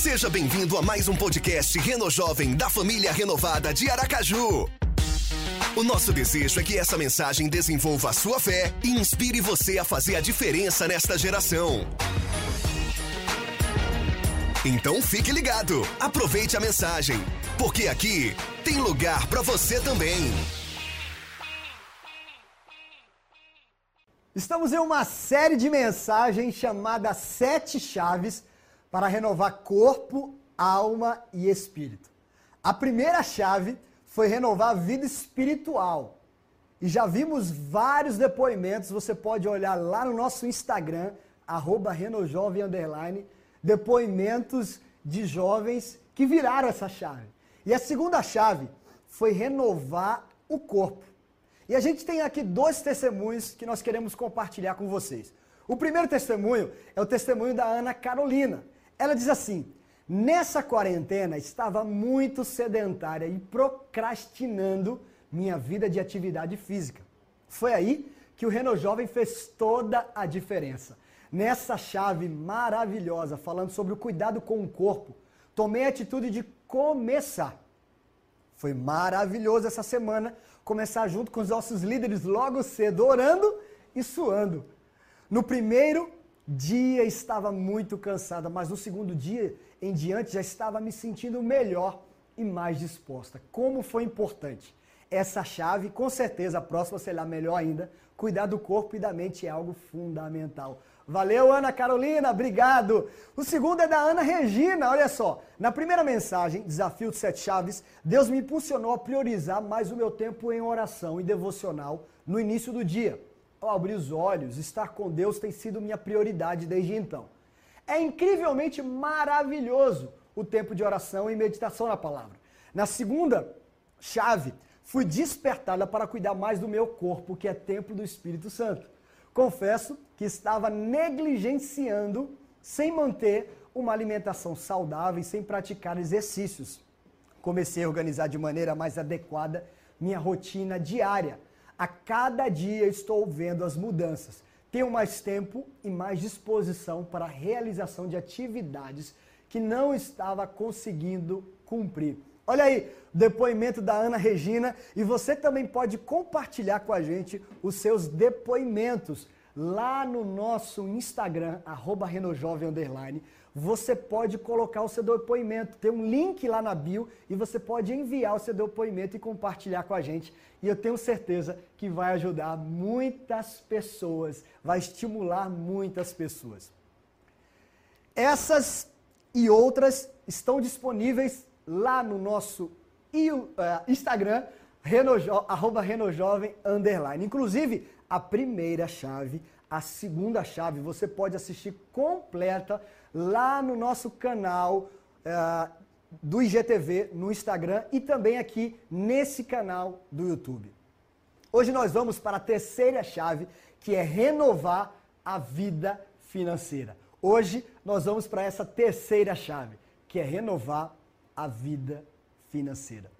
Seja bem-vindo a mais um podcast Reno Jovem da família renovada de Aracaju. O nosso desejo é que essa mensagem desenvolva a sua fé e inspire você a fazer a diferença nesta geração. Então fique ligado, aproveite a mensagem, porque aqui tem lugar para você também. Estamos em uma série de mensagens chamada Sete Chaves para renovar corpo, alma e espírito. A primeira chave foi renovar a vida espiritual. E já vimos vários depoimentos, você pode olhar lá no nosso Instagram, arroba Renojovem depoimentos de jovens que viraram essa chave. E a segunda chave foi renovar o corpo. E a gente tem aqui dois testemunhos que nós queremos compartilhar com vocês. O primeiro testemunho é o testemunho da Ana Carolina. Ela diz assim: Nessa quarentena estava muito sedentária e procrastinando minha vida de atividade física. Foi aí que o Reno Jovem fez toda a diferença. Nessa chave maravilhosa, falando sobre o cuidado com o corpo, tomei a atitude de começar. Foi maravilhoso essa semana começar junto com os nossos líderes logo cedo, orando e suando. No primeiro dia estava muito cansada, mas no segundo dia em diante já estava me sentindo melhor e mais disposta. Como foi importante. Essa chave, com certeza, a próxima será melhor ainda. Cuidar do corpo e da mente é algo fundamental. Valeu, Ana Carolina, obrigado. O segundo é da Ana Regina, olha só. Na primeira mensagem, Desafio de Sete Chaves, Deus me impulsionou a priorizar mais o meu tempo em oração e devocional no início do dia. Ao abrir os olhos, estar com Deus tem sido minha prioridade desde então. É incrivelmente maravilhoso o tempo de oração e meditação na palavra. Na segunda chave, fui despertada para cuidar mais do meu corpo, que é templo do Espírito Santo. Confesso que estava negligenciando sem manter uma alimentação saudável e sem praticar exercícios. Comecei a organizar de maneira mais adequada minha rotina diária. A cada dia estou vendo as mudanças. Tenho mais tempo e mais disposição para a realização de atividades que não estava conseguindo cumprir. Olha aí, depoimento da Ana Regina e você também pode compartilhar com a gente os seus depoimentos lá no nosso Instagram, arroba Renojovem Você pode colocar o seu depoimento, tem um link lá na bio e você pode enviar o seu depoimento e compartilhar com a gente. E eu tenho certeza que vai ajudar muitas pessoas, vai estimular muitas pessoas. Essas e outras estão disponíveis lá no nosso eh, Instagram, arroba renojovem, underline. Inclusive, a primeira chave, a segunda chave, você pode assistir completa lá no nosso canal uh, do IGTV no Instagram e também aqui nesse canal do YouTube. Hoje nós vamos para a terceira chave, que é renovar a vida financeira. Hoje nós vamos para essa terceira chave, que é renovar a vida financeira.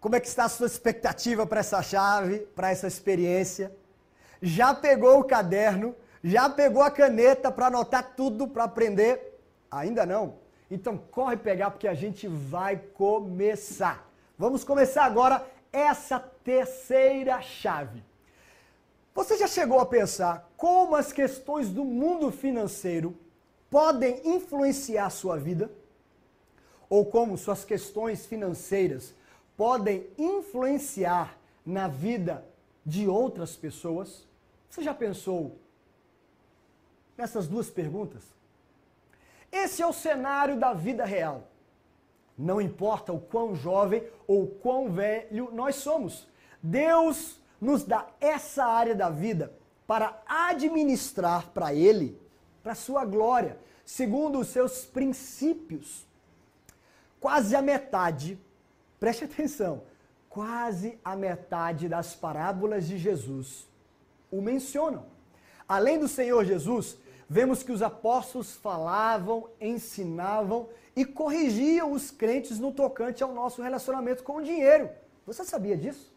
Como é que está a sua expectativa para essa chave, para essa experiência? Já pegou o caderno? Já pegou a caneta para anotar tudo para aprender? Ainda não? Então corre pegar porque a gente vai começar. Vamos começar agora essa terceira chave. Você já chegou a pensar como as questões do mundo financeiro podem influenciar sua vida? Ou como suas questões financeiras podem influenciar na vida de outras pessoas? Você já pensou nessas duas perguntas? Esse é o cenário da vida real. Não importa o quão jovem ou quão velho nós somos, Deus nos dá essa área da vida para administrar para Ele, para Sua glória, segundo os seus princípios. Quase a metade Preste atenção, quase a metade das parábolas de Jesus o mencionam. Além do Senhor Jesus, vemos que os apóstolos falavam, ensinavam e corrigiam os crentes no tocante ao nosso relacionamento com o dinheiro. Você sabia disso?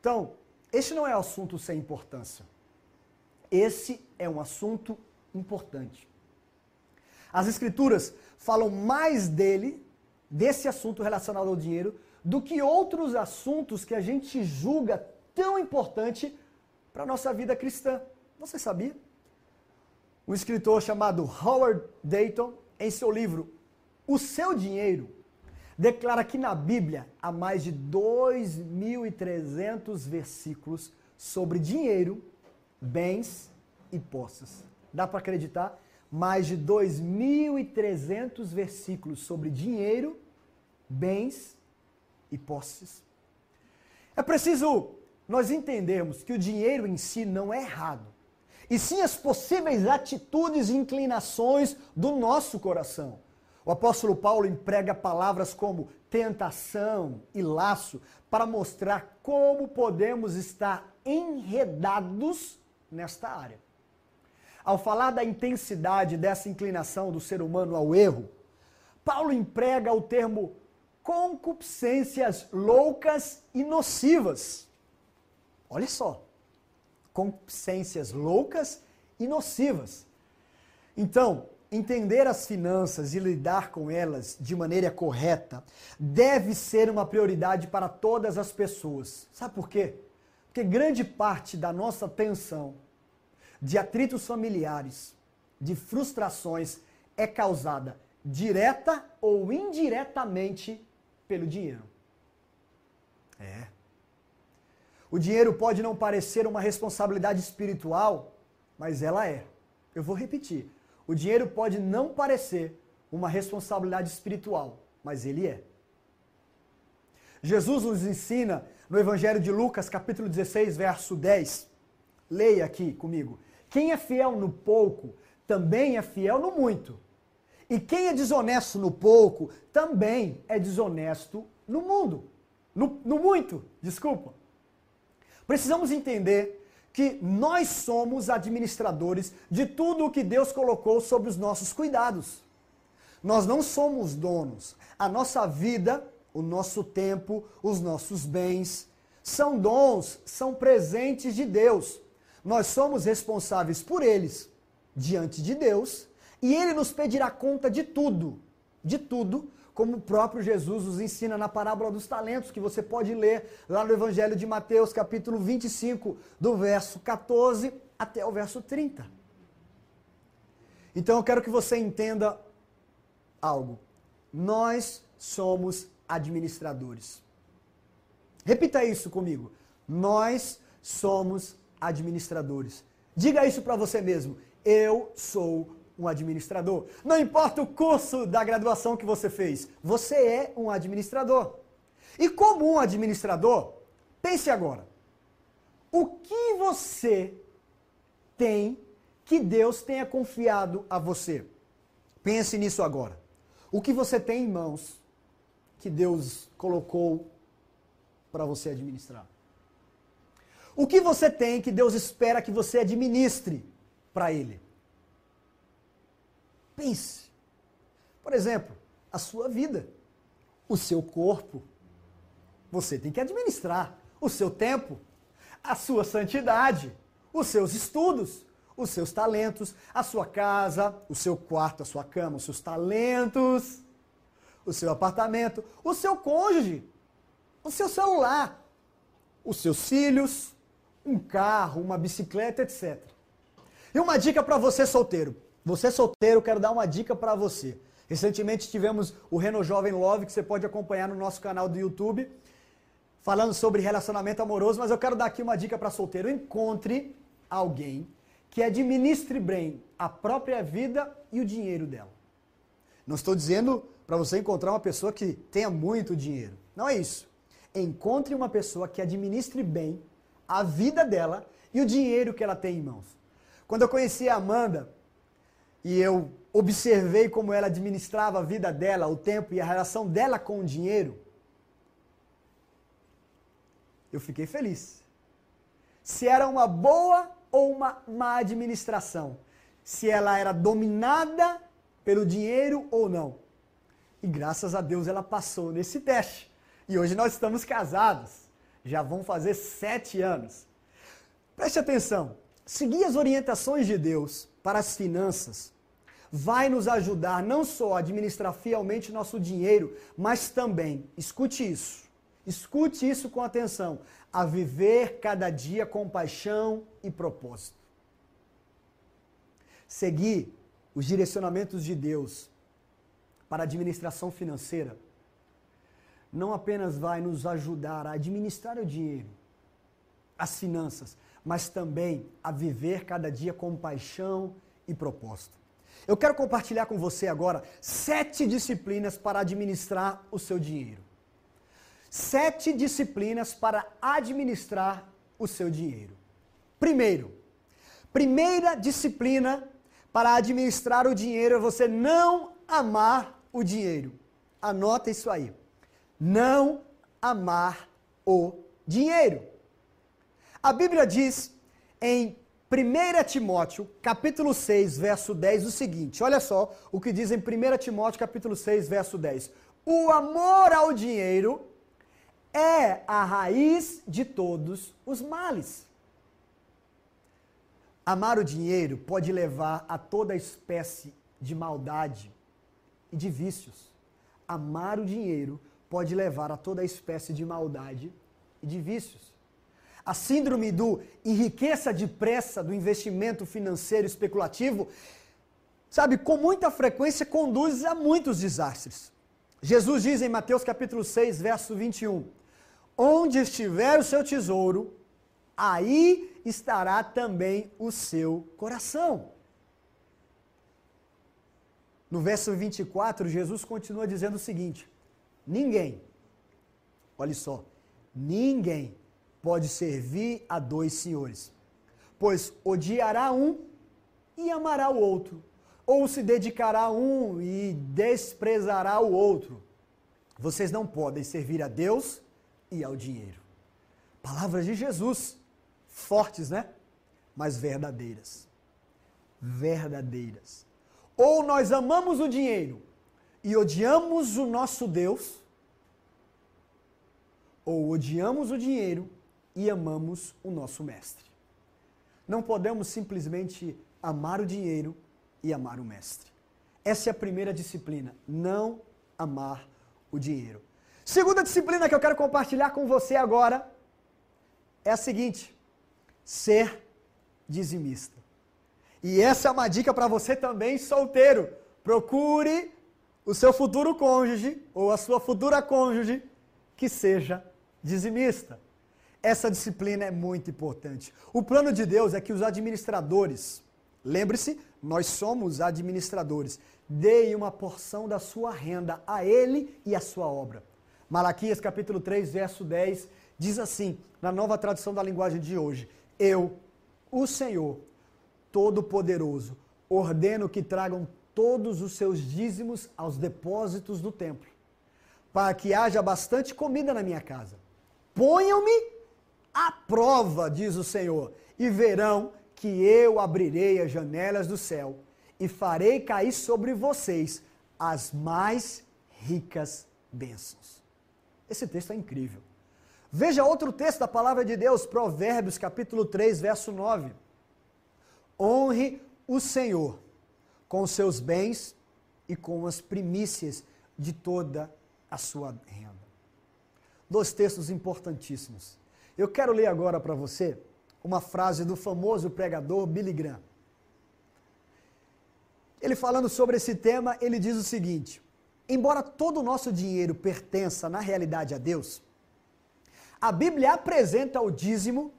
Então, este não é assunto sem importância. Esse é um assunto importante. As escrituras falam mais dele, desse assunto relacionado ao dinheiro, do que outros assuntos que a gente julga tão importante para a nossa vida cristã. Você sabia? Um escritor chamado Howard Dayton, em seu livro O Seu Dinheiro, declara que na Bíblia há mais de 2.300 versículos sobre dinheiro, bens e posses. Dá para acreditar? Mais de 2.300 versículos sobre dinheiro, bens e posses. É preciso nós entendermos que o dinheiro em si não é errado, e sim as possíveis atitudes e inclinações do nosso coração. O apóstolo Paulo emprega palavras como tentação e laço para mostrar como podemos estar enredados nesta área. Ao falar da intensidade dessa inclinação do ser humano ao erro, Paulo emprega o termo concupiscências loucas e nocivas. Olha só, concupiscências loucas e nocivas. Então, entender as finanças e lidar com elas de maneira correta deve ser uma prioridade para todas as pessoas. Sabe por quê? Porque grande parte da nossa tensão, de atritos familiares, de frustrações, é causada direta ou indiretamente pelo dinheiro. É. O dinheiro pode não parecer uma responsabilidade espiritual, mas ela é. Eu vou repetir. O dinheiro pode não parecer uma responsabilidade espiritual, mas ele é. Jesus nos ensina no Evangelho de Lucas, capítulo 16, verso 10. Leia aqui comigo. Quem é fiel no pouco, também é fiel no muito. E quem é desonesto no pouco, também é desonesto no mundo. No, no muito, desculpa. Precisamos entender que nós somos administradores de tudo o que Deus colocou sobre os nossos cuidados. Nós não somos donos. A nossa vida, o nosso tempo, os nossos bens são dons, são presentes de Deus. Nós somos responsáveis por eles diante de Deus e ele nos pedirá conta de tudo, de tudo, como o próprio Jesus nos ensina na parábola dos talentos, que você pode ler lá no Evangelho de Mateus, capítulo 25, do verso 14 até o verso 30. Então eu quero que você entenda algo. Nós somos administradores. Repita isso comigo. Nós somos administradores. Diga isso para você mesmo. Eu sou um administrador. Não importa o curso da graduação que você fez, você é um administrador. E como um administrador, pense agora: o que você tem que Deus tenha confiado a você? Pense nisso agora. O que você tem em mãos que Deus colocou para você administrar? O que você tem que Deus espera que você administre para Ele? Pense. Por exemplo, a sua vida, o seu corpo. Você tem que administrar o seu tempo, a sua santidade, os seus estudos, os seus talentos, a sua casa, o seu quarto, a sua cama, os seus talentos, o seu apartamento, o seu cônjuge, o seu celular, os seus filhos, um carro, uma bicicleta, etc. E uma dica para você solteiro: você solteiro, quero dar uma dica para você. Recentemente tivemos o Reno Jovem Love, que você pode acompanhar no nosso canal do YouTube, falando sobre relacionamento amoroso, mas eu quero dar aqui uma dica para solteiro. Encontre alguém que administre bem a própria vida e o dinheiro dela. Não estou dizendo para você encontrar uma pessoa que tenha muito dinheiro. Não é isso. Encontre uma pessoa que administre bem a vida dela e o dinheiro que ela tem em mãos. Quando eu conheci a Amanda, e eu observei como ela administrava a vida dela, o tempo e a relação dela com o dinheiro, eu fiquei feliz. Se era uma boa ou uma má administração, se ela era dominada pelo dinheiro ou não. E graças a Deus ela passou nesse teste. E hoje nós estamos casados. Já vão fazer sete anos. Preste atenção. Seguir as orientações de Deus para as finanças vai nos ajudar não só a administrar fielmente nosso dinheiro, mas também, escute isso, escute isso com atenção, a viver cada dia com paixão e propósito. Seguir os direcionamentos de Deus para a administração financeira não apenas vai nos ajudar a administrar o dinheiro, as finanças, mas também a viver cada dia com paixão e propósito. Eu quero compartilhar com você agora sete disciplinas para administrar o seu dinheiro. Sete disciplinas para administrar o seu dinheiro. Primeiro, primeira disciplina para administrar o dinheiro é você não amar o dinheiro. Anota isso aí. Não amar o dinheiro. A Bíblia diz em 1 Timóteo, capítulo 6, verso 10, o seguinte: olha só o que diz em 1 Timóteo, capítulo 6, verso 10. O amor ao dinheiro é a raiz de todos os males. Amar o dinheiro pode levar a toda espécie de maldade e de vícios. Amar o dinheiro pode levar a toda espécie de maldade e de vícios. A síndrome do enriqueça depressa do investimento financeiro especulativo, sabe, com muita frequência conduz a muitos desastres. Jesus diz em Mateus capítulo 6, verso 21: Onde estiver o seu tesouro, aí estará também o seu coração. No verso 24, Jesus continua dizendo o seguinte: Ninguém, olhe só, ninguém pode servir a dois senhores, pois odiará um e amará o outro, ou se dedicará a um e desprezará o outro. Vocês não podem servir a Deus e ao dinheiro. Palavras de Jesus, fortes, né? Mas verdadeiras. Verdadeiras. Ou nós amamos o dinheiro e odiamos o nosso Deus, ou odiamos o dinheiro e amamos o nosso mestre. Não podemos simplesmente amar o dinheiro e amar o mestre. Essa é a primeira disciplina, não amar o dinheiro. Segunda disciplina que eu quero compartilhar com você agora é a seguinte: ser dizimista. E essa é uma dica para você também, solteiro. Procure o seu futuro cônjuge ou a sua futura cônjuge que seja dizimista. Essa disciplina é muito importante. O plano de Deus é que os administradores, lembre-se, nós somos administradores, deem uma porção da sua renda a ele e a sua obra. Malaquias capítulo 3, verso 10 diz assim, na nova tradução da linguagem de hoje: Eu, o Senhor, Todo-Poderoso, ordeno que tragam todos os seus dízimos aos depósitos do templo, para que haja bastante comida na minha casa. Ponham-me à prova, diz o Senhor, e verão que eu abrirei as janelas do céu e farei cair sobre vocês as mais ricas bênçãos. Esse texto é incrível. Veja outro texto da palavra de Deus, Provérbios capítulo 3, verso 9. Honre o Senhor com os seus bens e com as primícias de toda a sua renda. Dois textos importantíssimos. Eu quero ler agora para você uma frase do famoso pregador Billy Graham. Ele falando sobre esse tema, ele diz o seguinte: embora todo o nosso dinheiro pertença na realidade a Deus, a Bíblia apresenta o dízimo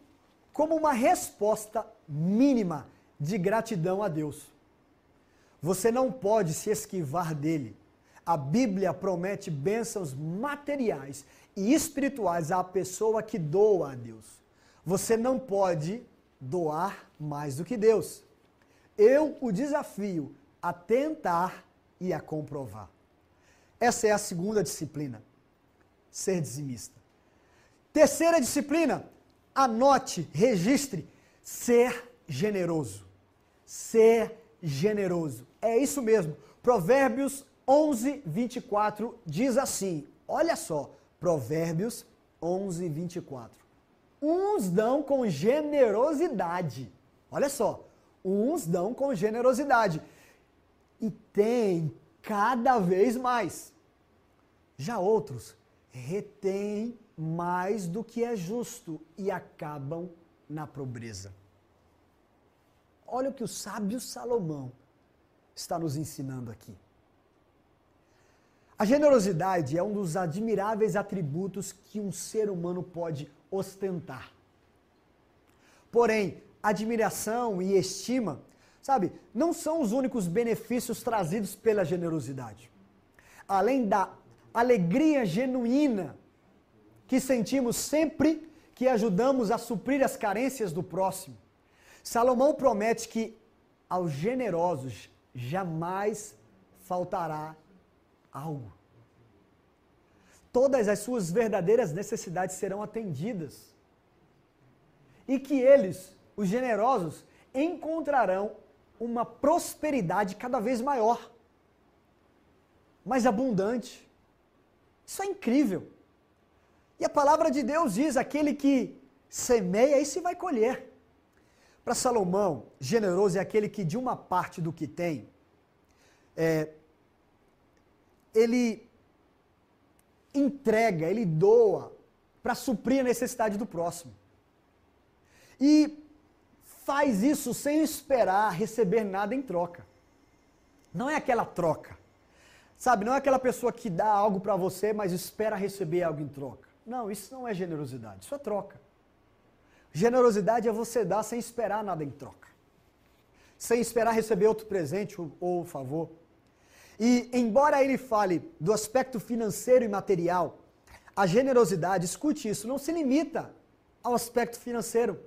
como uma resposta mínima de gratidão a Deus. Você não pode se esquivar dele. A Bíblia promete bênçãos materiais e espirituais à pessoa que doa a Deus. Você não pode doar mais do que Deus. Eu o desafio a tentar e a comprovar. Essa é a segunda disciplina, ser dizimista. Terceira disciplina, anote, registre, ser generoso. Ser generoso. É isso mesmo. Provérbios 11, 24 diz assim: olha só, Provérbios 11, 24. Uns dão com generosidade. Olha só, uns dão com generosidade. e têm cada vez mais. Já outros retêm mais do que é justo e acabam na pobreza. Olha o que o sábio Salomão está nos ensinando aqui. A generosidade é um dos admiráveis atributos que um ser humano pode ostentar. Porém, admiração e estima, sabe, não são os únicos benefícios trazidos pela generosidade. Além da alegria genuína que sentimos sempre que ajudamos a suprir as carências do próximo, Salomão promete que aos generosos jamais faltará algo. Todas as suas verdadeiras necessidades serão atendidas. E que eles, os generosos, encontrarão uma prosperidade cada vez maior, mais abundante. Isso é incrível. E a palavra de Deus diz: aquele que semeia, isso vai colher. Para Salomão, generoso é aquele que de uma parte do que tem, é, ele entrega, ele doa para suprir a necessidade do próximo. E faz isso sem esperar receber nada em troca. Não é aquela troca. Sabe, não é aquela pessoa que dá algo para você, mas espera receber algo em troca. Não, isso não é generosidade, isso é troca. Generosidade é você dar sem esperar nada em troca. Sem esperar receber outro presente ou, ou favor. E embora ele fale do aspecto financeiro e material, a generosidade, escute isso, não se limita ao aspecto financeiro.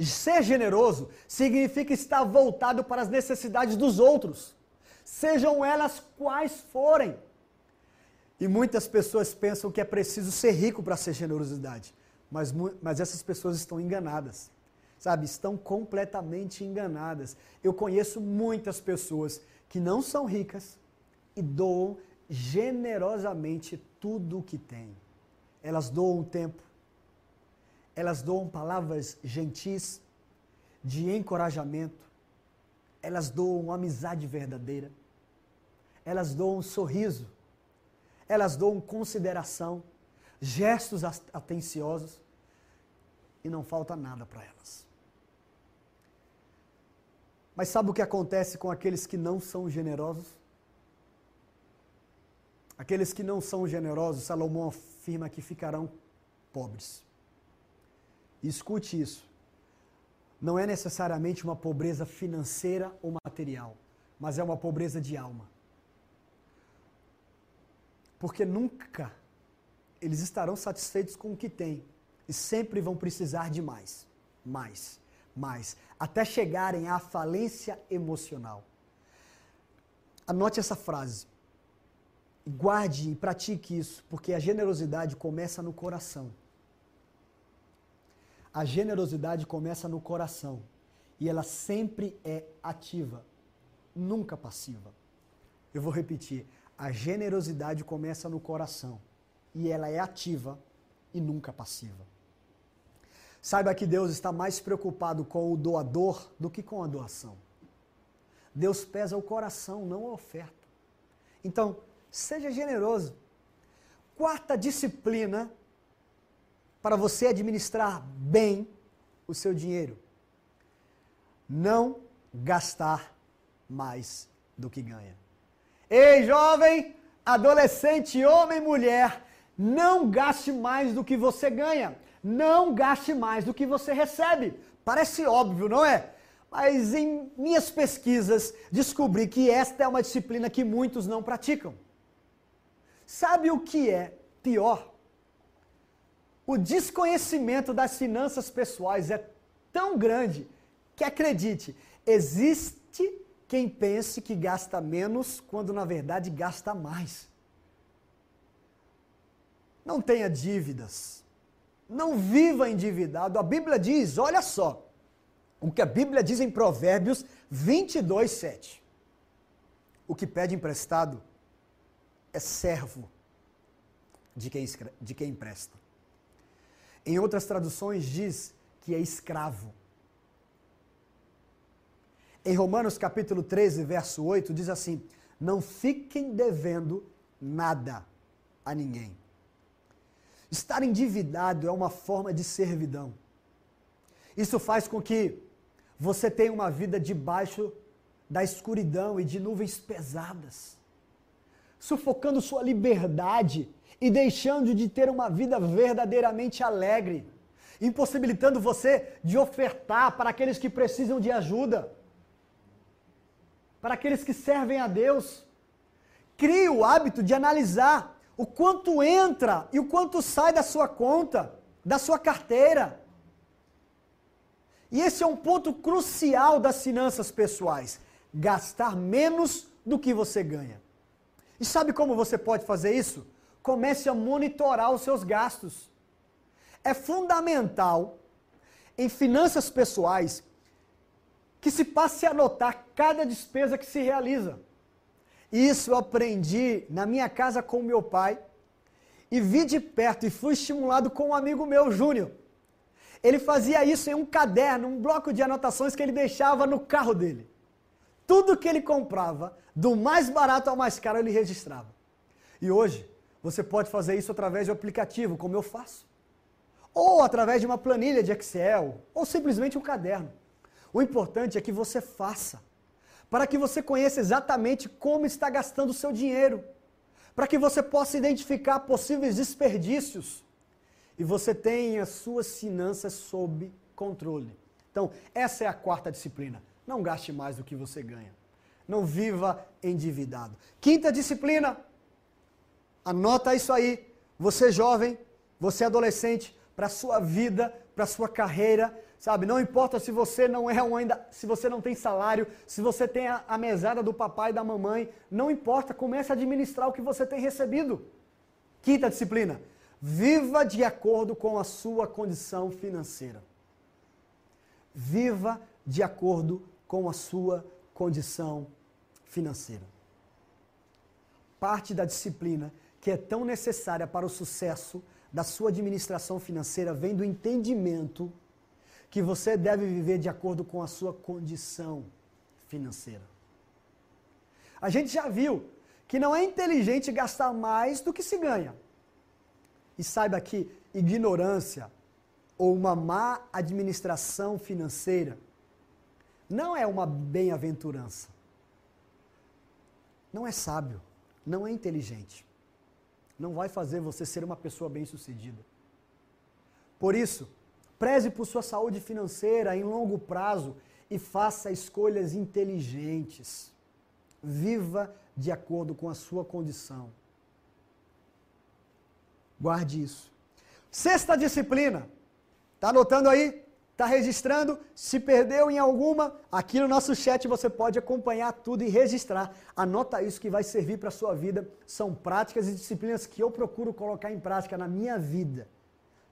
Ser generoso significa estar voltado para as necessidades dos outros, sejam elas quais forem. E muitas pessoas pensam que é preciso ser rico para ser generosidade, mas, mas essas pessoas estão enganadas, sabe? Estão completamente enganadas. Eu conheço muitas pessoas que não são ricas, e doam generosamente tudo o que têm. Elas doam tempo, elas doam palavras gentis, de encorajamento, elas doam amizade verdadeira, elas doam sorriso, elas doam consideração, gestos atenciosos e não falta nada para elas. Mas sabe o que acontece com aqueles que não são generosos? Aqueles que não são generosos, Salomão afirma que ficarão pobres. Escute isso. Não é necessariamente uma pobreza financeira ou material, mas é uma pobreza de alma. Porque nunca eles estarão satisfeitos com o que têm e sempre vão precisar de mais, mais, mais, até chegarem à falência emocional. Anote essa frase. Guarde e pratique isso, porque a generosidade começa no coração. A generosidade começa no coração e ela sempre é ativa, nunca passiva. Eu vou repetir: a generosidade começa no coração e ela é ativa e nunca passiva. Saiba que Deus está mais preocupado com o doador do que com a doação. Deus pesa o coração, não a oferta. Então, Seja generoso. Quarta disciplina para você administrar bem o seu dinheiro: não gastar mais do que ganha. Ei, jovem, adolescente, homem mulher, não gaste mais do que você ganha. Não gaste mais do que você recebe. Parece óbvio, não é? Mas em minhas pesquisas descobri que esta é uma disciplina que muitos não praticam. Sabe o que é pior? O desconhecimento das finanças pessoais é tão grande que, acredite, existe quem pense que gasta menos quando na verdade gasta mais. Não tenha dívidas. Não viva endividado. A Bíblia diz, olha só, o que a Bíblia diz em Provérbios 22, 7. O que pede emprestado é servo de quem, de quem empresta. Em outras traduções diz que é escravo. Em Romanos capítulo 13, verso 8, diz assim: Não fiquem devendo nada a ninguém. Estar endividado é uma forma de servidão. Isso faz com que você tenha uma vida debaixo da escuridão e de nuvens pesadas, sufocando sua liberdade e deixando de ter uma vida verdadeiramente alegre, impossibilitando você de ofertar para aqueles que precisam de ajuda para aqueles que servem a Deus. Crie o hábito de analisar o quanto entra e o quanto sai da sua conta, da sua carteira. E esse é um ponto crucial das finanças pessoais: gastar menos do que você ganha. E sabe como você pode fazer isso? Comece a monitorar os seus gastos. É fundamental em finanças pessoais que se passe a anotar cada despesa que se realiza. Isso eu aprendi na minha casa com meu pai e vi de perto e fui estimulado com um amigo meu, Júnior. Ele fazia isso em um caderno, um bloco de anotações que ele deixava no carro dele. Tudo que ele comprava, do mais barato ao mais caro, ele registrava. E hoje, você pode fazer isso através de um aplicativo, como eu faço. Ou através de uma planilha de Excel, ou simplesmente um caderno. O importante é que você faça, para que você conheça exatamente como está gastando o seu dinheiro, para que você possa identificar possíveis desperdícios e você tenha suas finanças sob controle. Então, essa é a quarta disciplina. Não gaste mais do que você ganha. Não viva endividado. Quinta disciplina. Anota isso aí. Você jovem, você adolescente, para sua vida, para sua carreira, sabe? Não importa se você não é um ainda, se você não tem salário, se você tem a, a mesada do papai e da mamãe, não importa, comece a administrar o que você tem recebido. Quinta disciplina: viva de acordo com a sua condição financeira. Viva de acordo com a sua condição financeira. Parte da disciplina que é tão necessária para o sucesso da sua administração financeira vem do entendimento que você deve viver de acordo com a sua condição financeira. A gente já viu que não é inteligente gastar mais do que se ganha. E saiba que ignorância ou uma má administração financeira não é uma bem-aventurança. Não é sábio, não é inteligente. Não vai fazer você ser uma pessoa bem-sucedida. Por isso, Preze por sua saúde financeira em longo prazo e faça escolhas inteligentes. Viva de acordo com a sua condição. Guarde isso. Sexta disciplina. Tá anotando aí? Tá registrando? Se perdeu em alguma, aqui no nosso chat você pode acompanhar tudo e registrar. Anota isso que vai servir para a sua vida. São práticas e disciplinas que eu procuro colocar em prática na minha vida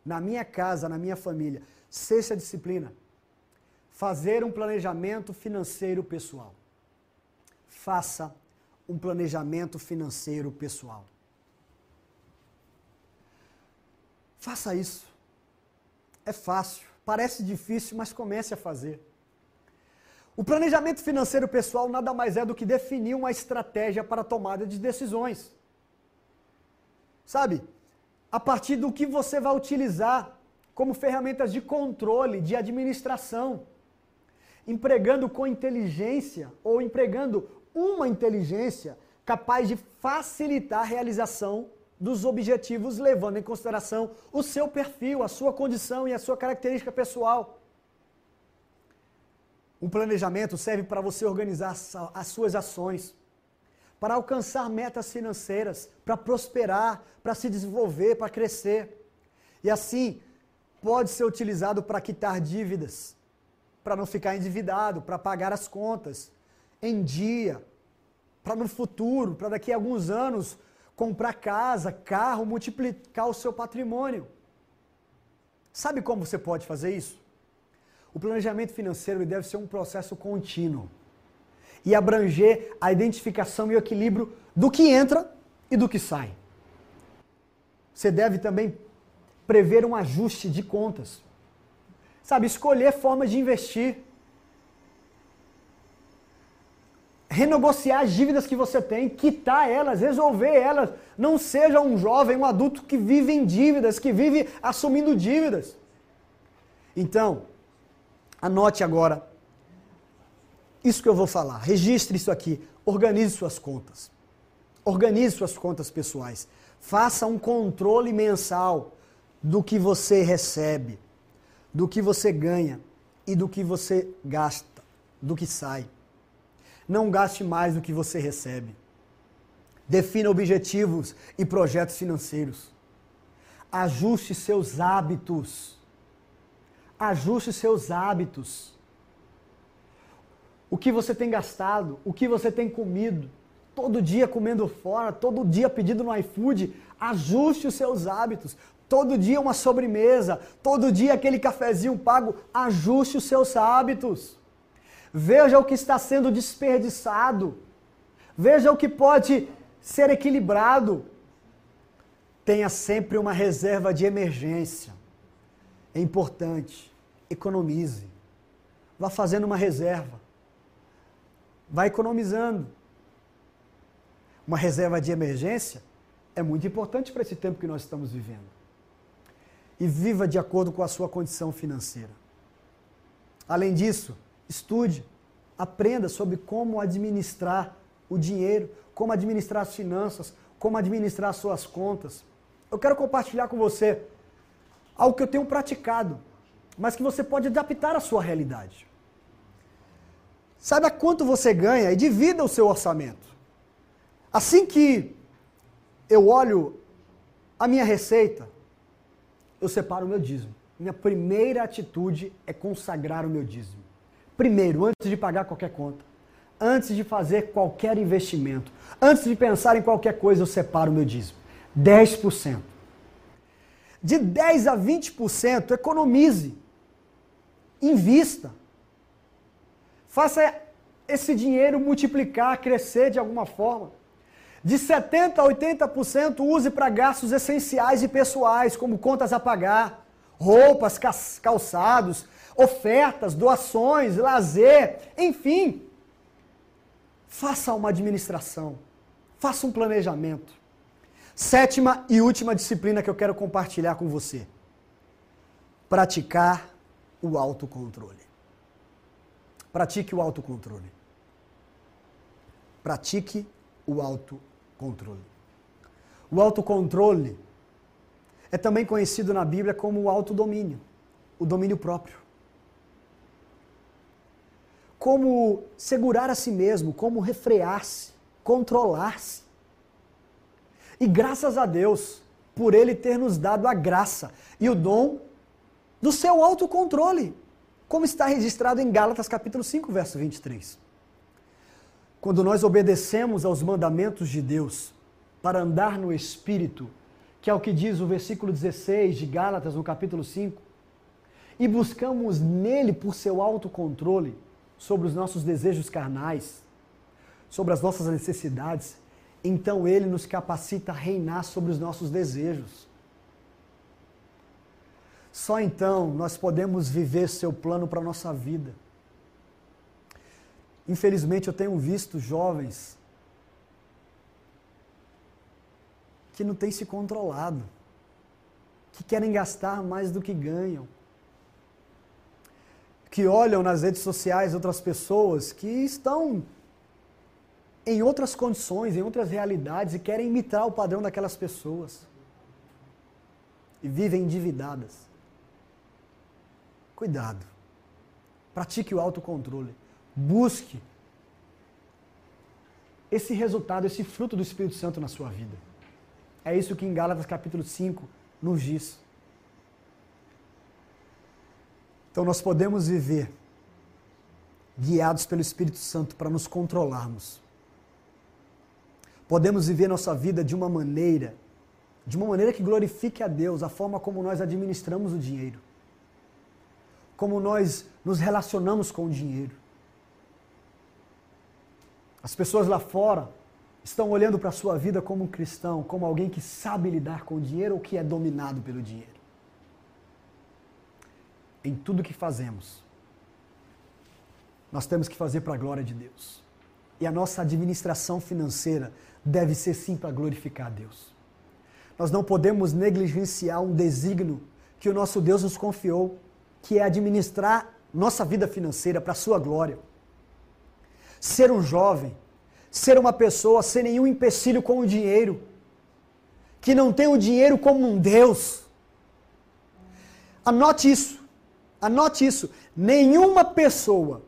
na minha casa, na minha família. Sexta disciplina: fazer um planejamento financeiro pessoal. Faça um planejamento financeiro pessoal. Faça isso. É fácil, parece difícil, mas comece a fazer. O planejamento financeiro pessoal nada mais é do que definir uma estratégia para a tomada de decisões. Sabe? a partir do que você vai utilizar como ferramentas de controle, de administração, empregando com inteligência ou empregando uma inteligência capaz de facilitar a realização dos objetivos, levando em consideração o seu perfil, a sua condição e a sua característica pessoal. Um planejamento serve para você organizar as suas ações, para alcançar metas financeiras, para prosperar, para se desenvolver, para crescer. E assim, pode ser utilizado para quitar dívidas, para não ficar endividado, para pagar as contas em dia, para no futuro, para daqui a alguns anos comprar casa, carro, multiplicar o seu patrimônio. Sabe como você pode fazer isso? O planejamento financeiro deve ser um processo contínuo e abranger a identificação e o equilíbrio do que entra e do que sai. Você deve também prever um ajuste de contas. Sabe, escolher formas de investir. Renegociar as dívidas que você tem, quitar elas, resolver elas. Não seja um jovem, um adulto que vive em dívidas, que vive assumindo dívidas. Então, anote agora isso que eu vou falar. Registre isso aqui. Organize suas contas. Organize suas contas pessoais. Faça um controle mensal do que você recebe, do que você ganha e do que você gasta, do que sai. Não gaste mais do que você recebe. Defina objetivos e projetos financeiros. Ajuste seus hábitos. Ajuste seus hábitos. O que você tem gastado, o que você tem comido, todo dia comendo fora, todo dia pedindo no iFood, ajuste os seus hábitos. Todo dia uma sobremesa, todo dia aquele cafezinho pago, ajuste os seus hábitos. Veja o que está sendo desperdiçado. Veja o que pode ser equilibrado. Tenha sempre uma reserva de emergência. É importante. Economize. Vá fazendo uma reserva. Vá economizando. Uma reserva de emergência é muito importante para esse tempo que nós estamos vivendo. E viva de acordo com a sua condição financeira. Além disso, Estude, aprenda sobre como administrar o dinheiro, como administrar as finanças, como administrar as suas contas. Eu quero compartilhar com você algo que eu tenho praticado, mas que você pode adaptar à sua realidade. Saiba quanto você ganha e divida o seu orçamento. Assim que eu olho a minha receita, eu separo o meu dízimo. Minha primeira atitude é consagrar o meu dízimo. Primeiro, antes de pagar qualquer conta, antes de fazer qualquer investimento, antes de pensar em qualquer coisa, eu separo o meu dízimo. 10%. De 10 a 20%, economize. Invista. Faça esse dinheiro multiplicar, crescer de alguma forma. De 70% a 80% use para gastos essenciais e pessoais, como contas a pagar, roupas, calçados, ofertas, doações, lazer, enfim. Faça uma administração, faça um planejamento. Sétima e última disciplina que eu quero compartilhar com você: praticar o autocontrole. Pratique o autocontrole. Pratique o autocontrole. O autocontrole é também conhecido na Bíblia como o autodomínio, o domínio próprio como segurar a si mesmo, como refrear-se, controlar-se. E graças a Deus por Ele ter nos dado a graça e o dom do seu autocontrole, como está registrado em Gálatas capítulo 5, verso 23. Quando nós obedecemos aos mandamentos de Deus para andar no Espírito, que é o que diz o versículo 16 de Gálatas, no capítulo 5, e buscamos nele por seu autocontrole, sobre os nossos desejos carnais, sobre as nossas necessidades, então Ele nos capacita a reinar sobre os nossos desejos. Só então nós podemos viver seu plano para a nossa vida. Infelizmente eu tenho visto jovens que não têm se controlado, que querem gastar mais do que ganham que olham nas redes sociais outras pessoas que estão em outras condições, em outras realidades e querem imitar o padrão daquelas pessoas. E vivem endividadas. Cuidado. Pratique o autocontrole. Busque esse resultado, esse fruto do Espírito Santo na sua vida. É isso que em Gálatas capítulo 5 nos diz. Então nós podemos viver guiados pelo Espírito Santo para nos controlarmos. Podemos viver nossa vida de uma maneira, de uma maneira que glorifique a Deus, a forma como nós administramos o dinheiro. Como nós nos relacionamos com o dinheiro. As pessoas lá fora estão olhando para a sua vida como um cristão, como alguém que sabe lidar com o dinheiro ou que é dominado pelo dinheiro em tudo que fazemos, nós temos que fazer para a glória de Deus. e a nossa administração financeira deve ser sim para glorificar a Deus. Nós não podemos negligenciar um desígnio que o nosso Deus nos confiou, que é administrar nossa vida financeira para a sua glória. Ser um jovem, ser uma pessoa sem nenhum empecilho com o dinheiro, que não tem o dinheiro como um Deus. Anote isso, anote isso. Nenhuma pessoa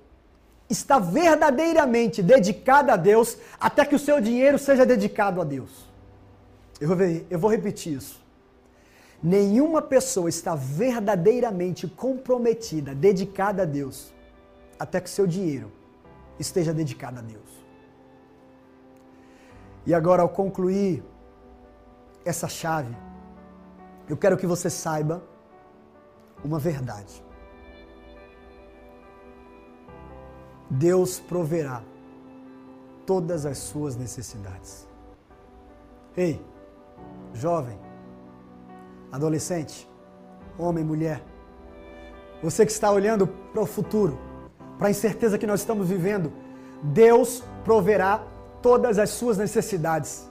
está verdadeiramente dedicada a Deus até que o seu dinheiro seja dedicado a Deus. Eu vou, ver, eu vou repetir isso. Nenhuma pessoa está verdadeiramente comprometida, dedicada a Deus, até que seu dinheiro esteja dedicado a Deus. E agora, ao concluir essa chave, eu quero que você saiba uma verdade. Deus proverá todas as suas necessidades. Ei, jovem, adolescente, homem, mulher, você que está olhando para o futuro, para a incerteza que nós estamos vivendo, Deus proverá todas as suas necessidades.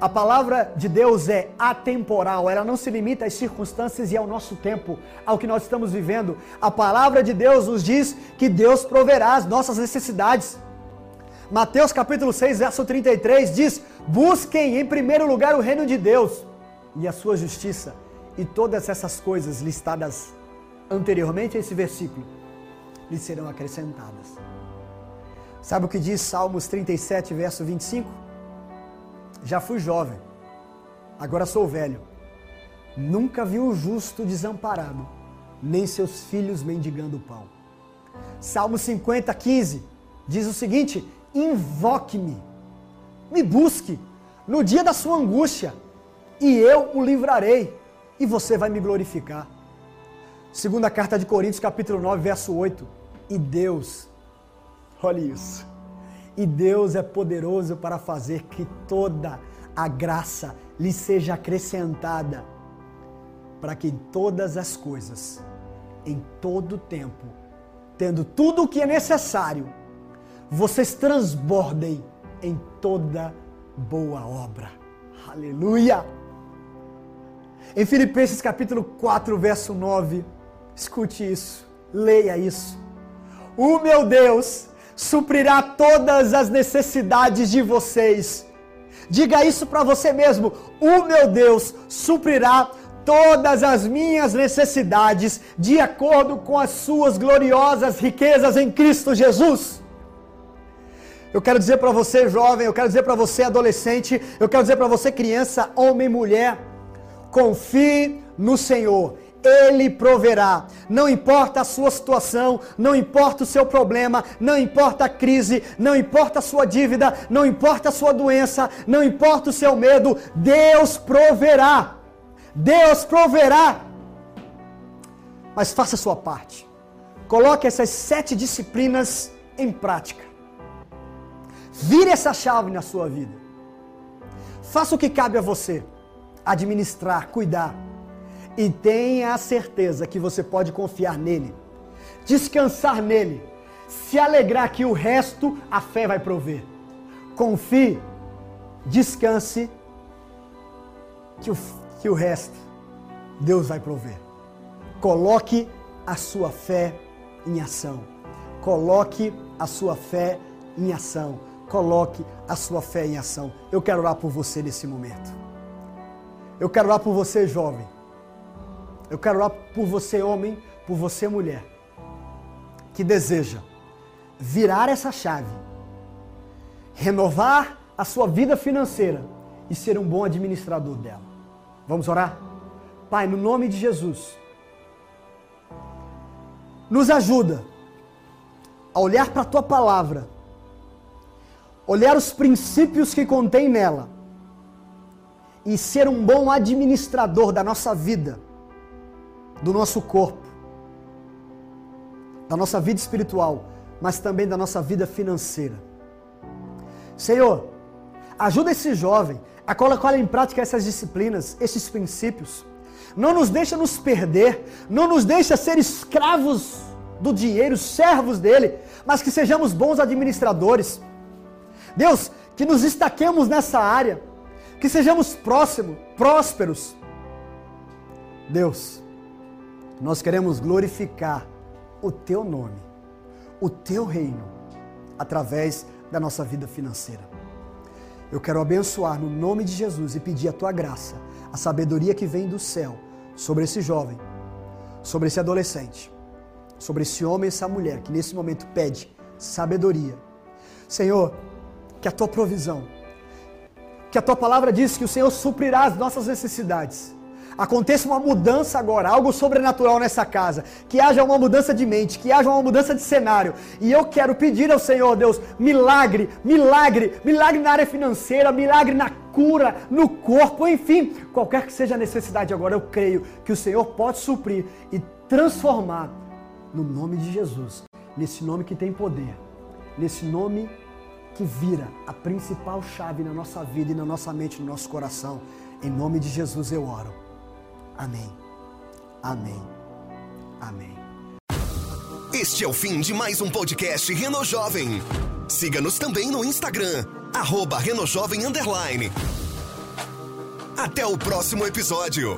A palavra de Deus é atemporal, ela não se limita às circunstâncias e ao nosso tempo, ao que nós estamos vivendo. A palavra de Deus nos diz que Deus proverá as nossas necessidades. Mateus capítulo 6, verso 33 diz: Busquem em primeiro lugar o reino de Deus e a sua justiça, e todas essas coisas listadas anteriormente a esse versículo lhes serão acrescentadas. Sabe o que diz Salmos 37, verso 25? Já fui jovem, agora sou velho. Nunca vi o justo desamparado, nem seus filhos mendigando pão. Salmo 50, 15 diz o seguinte: Invoque-me, me busque no dia da sua angústia, e eu o livrarei, e você vai me glorificar. Segunda carta de Coríntios, capítulo 9, verso 8. E Deus, olha isso e Deus é poderoso para fazer que toda a graça lhe seja acrescentada, para que em todas as coisas, em todo tempo, tendo tudo o que é necessário, vocês transbordem em toda boa obra. Aleluia! Em Filipenses capítulo 4, verso 9, escute isso, leia isso. O meu Deus suprirá todas as necessidades de vocês. Diga isso para você mesmo: o meu Deus suprirá todas as minhas necessidades de acordo com as suas gloriosas riquezas em Cristo Jesus. Eu quero dizer para você, jovem, eu quero dizer para você, adolescente, eu quero dizer para você, criança, homem, mulher, confie no Senhor ele proverá. Não importa a sua situação, não importa o seu problema, não importa a crise, não importa a sua dívida, não importa a sua doença, não importa o seu medo, Deus proverá. Deus proverá. Mas faça a sua parte. Coloque essas sete disciplinas em prática. Vire essa chave na sua vida. Faça o que cabe a você: administrar, cuidar e tenha a certeza que você pode confiar nele, descansar nele, se alegrar que o resto a fé vai prover. Confie, descanse, que o, que o resto Deus vai prover. Coloque a sua fé em ação. Coloque a sua fé em ação. Coloque a sua fé em ação. Eu quero orar por você nesse momento. Eu quero orar por você, jovem. Eu quero orar por você, homem, por você, mulher, que deseja virar essa chave, renovar a sua vida financeira e ser um bom administrador dela. Vamos orar? Pai, no nome de Jesus, nos ajuda a olhar para a tua palavra, olhar os princípios que contém nela e ser um bom administrador da nossa vida do nosso corpo, da nossa vida espiritual, mas também da nossa vida financeira. Senhor, ajuda esse jovem a colocar em prática essas disciplinas, esses princípios. Não nos deixa nos perder, não nos deixa ser escravos do dinheiro, servos dele, mas que sejamos bons administradores. Deus, que nos destaquemos nessa área, que sejamos próximos, prósperos. Deus, nós queremos glorificar o teu nome, o teu reino, através da nossa vida financeira. Eu quero abençoar no nome de Jesus e pedir a tua graça, a sabedoria que vem do céu sobre esse jovem, sobre esse adolescente, sobre esse homem e essa mulher que nesse momento pede sabedoria. Senhor, que a tua provisão, que a tua palavra diz que o Senhor suprirá as nossas necessidades. Aconteça uma mudança agora, algo sobrenatural nessa casa. Que haja uma mudança de mente, que haja uma mudança de cenário. E eu quero pedir ao Senhor, Deus, milagre, milagre, milagre na área financeira, milagre na cura, no corpo, enfim, qualquer que seja a necessidade agora, eu creio que o Senhor pode suprir e transformar no nome de Jesus, nesse nome que tem poder, nesse nome que vira a principal chave na nossa vida e na nossa mente, no nosso coração. Em nome de Jesus eu oro. Amém. Amém. Amém. Este é o fim de mais um podcast Reno Jovem. Siga-nos também no Instagram, arroba Renojovem. Até o próximo episódio.